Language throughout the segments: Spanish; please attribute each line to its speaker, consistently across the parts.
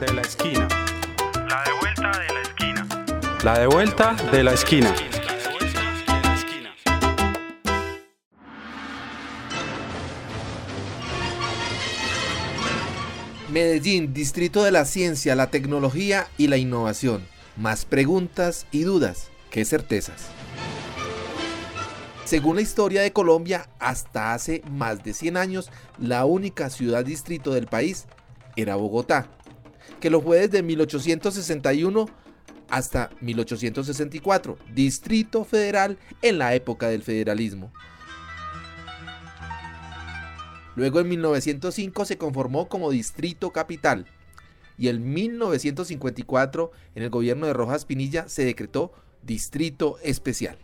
Speaker 1: de la esquina.
Speaker 2: La de vuelta de la esquina.
Speaker 1: La de vuelta de la esquina.
Speaker 3: Medellín, distrito de la ciencia, la tecnología y la innovación. Más preguntas y dudas que certezas. Según la historia de Colombia, hasta hace más de 100 años, la única ciudad distrito del país era Bogotá, que lo fue desde 1861 hasta 1864, distrito federal en la época del federalismo. Luego en 1905 se conformó como distrito capital y en 1954 en el gobierno de Rojas Pinilla se decretó distrito especial.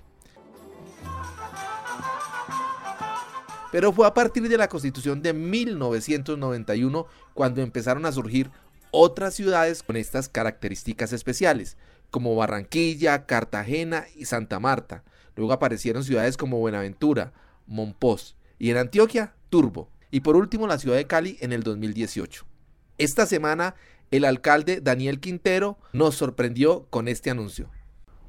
Speaker 3: Pero fue a partir de la constitución de 1991 cuando empezaron a surgir otras ciudades con estas características especiales, como Barranquilla, Cartagena y Santa Marta. Luego aparecieron ciudades como Buenaventura, Monpós y en Antioquia, Turbo. Y por último la ciudad de Cali en el 2018. Esta semana el alcalde Daniel Quintero nos sorprendió con este anuncio.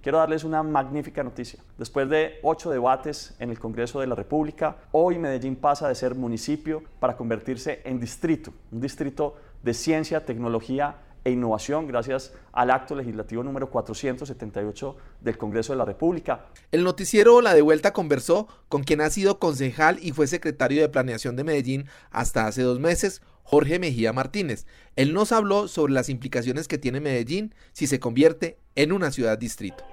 Speaker 4: Quiero darles una magnífica noticia. Después de ocho debates en el Congreso de la República, hoy Medellín pasa de ser municipio para convertirse en distrito, un distrito de ciencia, tecnología e innovación gracias al acto legislativo número 478 del Congreso de la República.
Speaker 3: El noticiero La Devuelta conversó con quien ha sido concejal y fue secretario de Planeación de Medellín hasta hace dos meses, Jorge Mejía Martínez. Él nos habló sobre las implicaciones que tiene Medellín si se convierte en una ciudad distrito.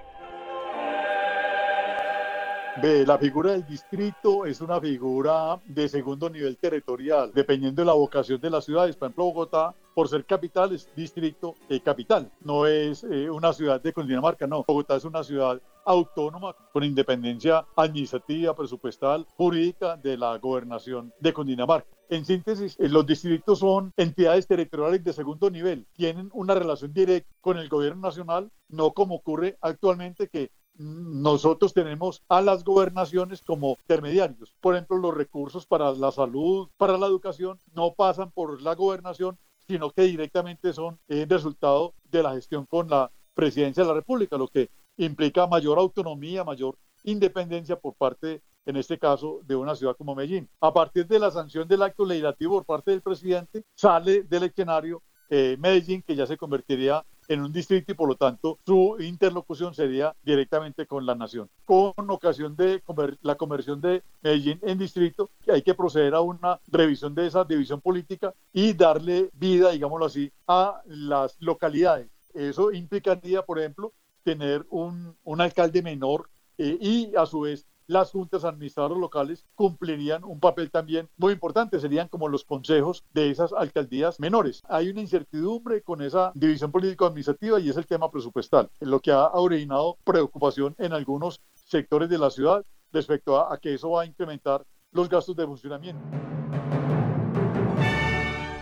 Speaker 5: La figura del distrito es una figura de segundo nivel territorial, dependiendo de la vocación de las ciudades. Por ejemplo, Bogotá, por ser capital, es distrito capital. No es eh, una ciudad de Cundinamarca, no. Bogotá es una ciudad autónoma con independencia administrativa, presupuestal, jurídica de la gobernación de Cundinamarca. En síntesis, eh, los distritos son entidades territoriales de segundo nivel, tienen una relación directa con el gobierno nacional, no como ocurre actualmente que nosotros tenemos a las gobernaciones como intermediarios. Por ejemplo, los recursos para la salud, para la educación, no pasan por la gobernación, sino que directamente son el resultado de la gestión con la presidencia de la República, lo que implica mayor autonomía, mayor independencia por parte, en este caso, de una ciudad como Medellín. A partir de la sanción del acto legislativo por parte del presidente, sale del escenario eh, Medellín, que ya se convertiría en un distrito y por lo tanto su interlocución sería directamente con la nación. Con ocasión de la conversión de Medellín en distrito, hay que proceder a una revisión de esa división política y darle vida, digámoslo así, a las localidades. Eso implicaría, por ejemplo, tener un, un alcalde menor eh, y a su vez las juntas administradoras locales cumplirían un papel también muy importante, serían como los consejos de esas alcaldías menores. Hay una incertidumbre con esa división político-administrativa y es el tema presupuestal, lo que ha originado preocupación en algunos sectores de la ciudad respecto a, a que eso va a incrementar los gastos de funcionamiento.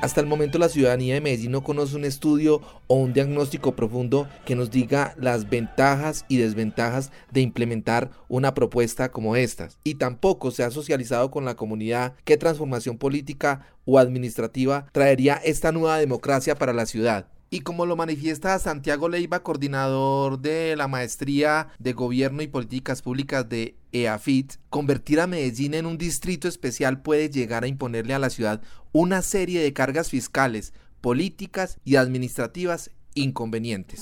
Speaker 3: Hasta el momento la ciudadanía de Medellín no conoce un estudio o un diagnóstico profundo que nos diga las ventajas y desventajas de implementar una propuesta como esta. Y tampoco se ha socializado con la comunidad qué transformación política o administrativa traería esta nueva democracia para la ciudad. Y como lo manifiesta Santiago Leiva, coordinador de la Maestría de Gobierno y Políticas Públicas de EAFIT, convertir a Medellín en un distrito especial puede llegar a imponerle a la ciudad una serie de cargas fiscales, políticas y administrativas inconvenientes.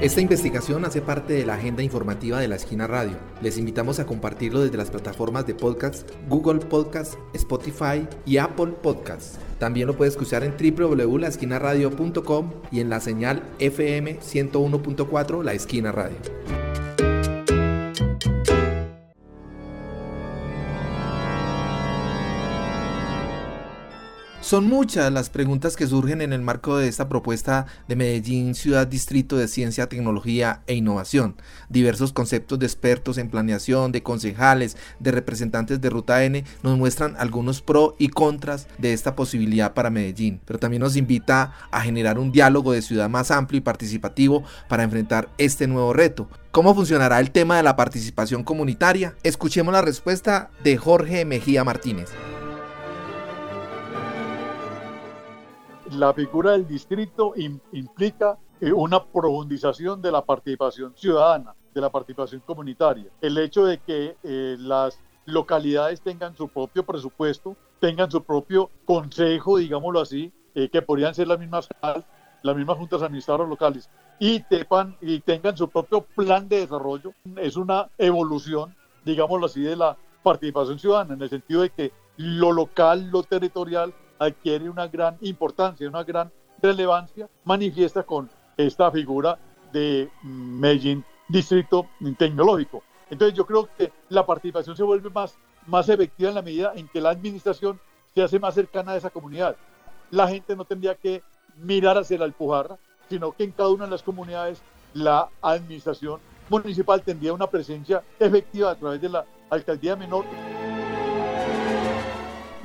Speaker 3: Esta investigación hace parte de la agenda informativa de la Esquina Radio. Les invitamos a compartirlo desde las plataformas de podcast Google Podcast, Spotify y Apple Podcasts. También lo puedes escuchar en www.laesquinaradio.com y en la señal FM 101.4 La Esquina Radio. Son muchas las preguntas que surgen en el marco de esta propuesta de Medellín Ciudad Distrito de Ciencia, Tecnología e Innovación. Diversos conceptos de expertos en planeación, de concejales, de representantes de Ruta N nos muestran algunos pro y contras de esta posibilidad para Medellín, pero también nos invita a generar un diálogo de ciudad más amplio y participativo para enfrentar este nuevo reto. ¿Cómo funcionará el tema de la participación comunitaria? Escuchemos la respuesta de Jorge Mejía Martínez.
Speaker 5: La figura del distrito implica eh, una profundización de la participación ciudadana, de la participación comunitaria. El hecho de que eh, las localidades tengan su propio presupuesto, tengan su propio consejo, digámoslo así, eh, que podrían ser las mismas, las mismas juntas administradoras locales, y, tepan, y tengan su propio plan de desarrollo, es una evolución, digámoslo así, de la participación ciudadana, en el sentido de que lo local, lo territorial, adquiere una gran importancia, una gran relevancia, manifiesta con esta figura de Medellín Distrito Tecnológico. Entonces yo creo que la participación se vuelve más, más efectiva en la medida en que la administración se hace más cercana a esa comunidad. La gente no tendría que mirar hacia la Alpujarra, sino que en cada una de las comunidades la administración municipal tendría una presencia efectiva a través de la alcaldía menor,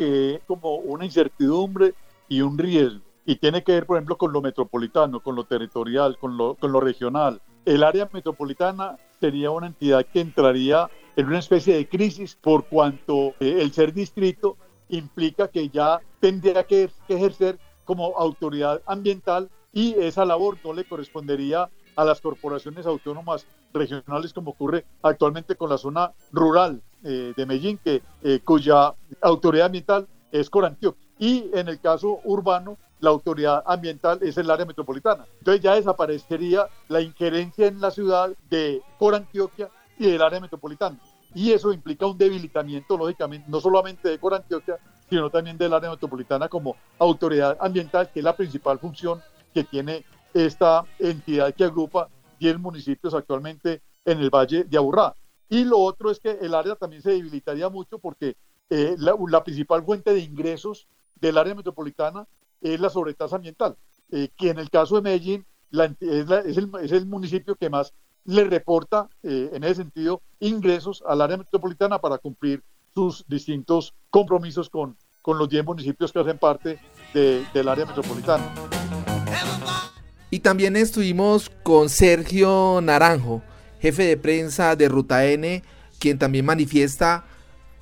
Speaker 5: que es como una incertidumbre y un riesgo. Y tiene que ver, por ejemplo, con lo metropolitano, con lo territorial, con lo, con lo regional. El área metropolitana sería una entidad que entraría en una especie de crisis por cuanto eh, el ser distrito implica que ya tendría que, ejercer como autoridad ambiental y esa labor no le correspondería a las corporaciones autónomas regionales como ocurre actualmente con la zona rural eh, de Medellín, que, eh, cuya autoridad ambiental es Corantioquia. Y en el caso urbano, la autoridad ambiental es el área metropolitana. Entonces ya desaparecería la injerencia en la ciudad de Corantioquia y del área metropolitana. Y eso implica un debilitamiento, lógicamente, no solamente de Corantioquia, sino también del área metropolitana como autoridad ambiental, que es la principal función que tiene esta entidad que agrupa 10 municipios actualmente en el Valle de Aburrá. Y lo otro es que el área también se debilitaría mucho porque eh, la, principal fuente de ingresos del área metropolitana es la sobretasa ambiental, eh, que en el caso de Medellín es, el, municipio que más le reporta eh, en ese sentido ingresos al área metropolitana para cumplir sus distintos compromisos con, con los 10 municipios que hacen parte del área metropolitana.
Speaker 3: Y también estuvimos con Sergio Naranjo, jefe de prensa de Ruta N, quien también manifiesta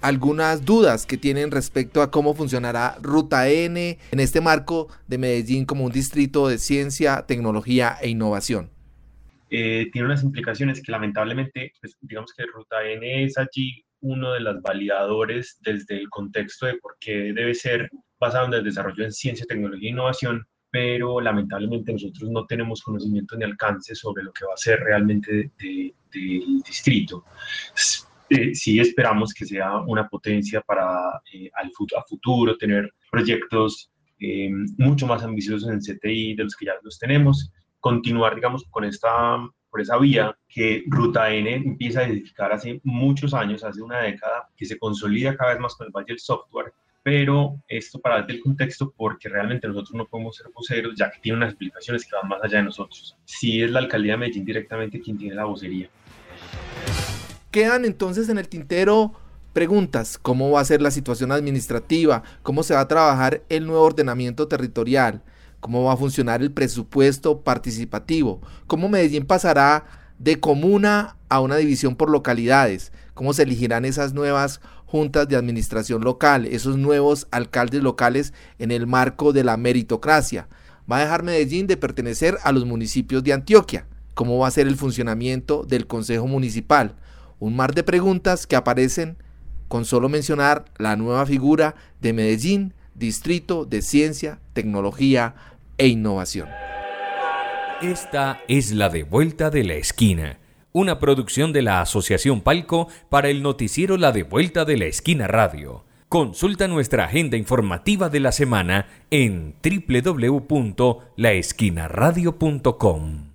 Speaker 3: algunas dudas que tienen respecto a cómo funcionará Ruta N en este marco de Medellín como un distrito de ciencia, tecnología e innovación.
Speaker 6: Eh, tiene unas implicaciones que lamentablemente, pues, digamos que Ruta N es allí uno de los validadores desde el contexto de por qué debe ser basado en el desarrollo en ciencia, tecnología e innovación, pero lamentablemente nosotros no tenemos conocimiento ni alcance sobre lo que va a ser realmente del distrito. Eh, sí esperamos que sea una potencia para eh, al a futuro tener proyectos eh, mucho más ambiciosos en CTI de los que ya los tenemos, continuar, digamos, con esta, por esa vía que Ruta N empieza a edificar hace muchos años, hace una década, que se consolida cada vez más con el Valle del Software, pero esto para darte el contexto porque realmente nosotros no podemos ser voceros ya que tiene unas explicaciones que van más allá de nosotros. Sí es la alcaldía de Medellín directamente quien tiene la vocería.
Speaker 3: Quedan entonces en el tintero preguntas, ¿cómo va a ser la situación administrativa? ¿Cómo se va a trabajar el nuevo ordenamiento territorial? ¿Cómo va a funcionar el presupuesto participativo? ¿Cómo Medellín pasará de comuna a una división por localidades? ¿Cómo se elegirán esas nuevas juntas de administración local, esos nuevos alcaldes locales en el marco de la meritocracia. Va a dejar Medellín de pertenecer a los municipios de Antioquia. ¿Cómo va a ser el funcionamiento del Consejo Municipal? Un mar de preguntas que aparecen con solo mencionar la nueva figura de Medellín, Distrito de Ciencia, Tecnología e Innovación.
Speaker 7: Esta es la de vuelta de la esquina una producción de la Asociación Palco para el noticiero La de Vuelta de la Esquina Radio. Consulta nuestra agenda informativa de la semana en www.laesquinaradio.com.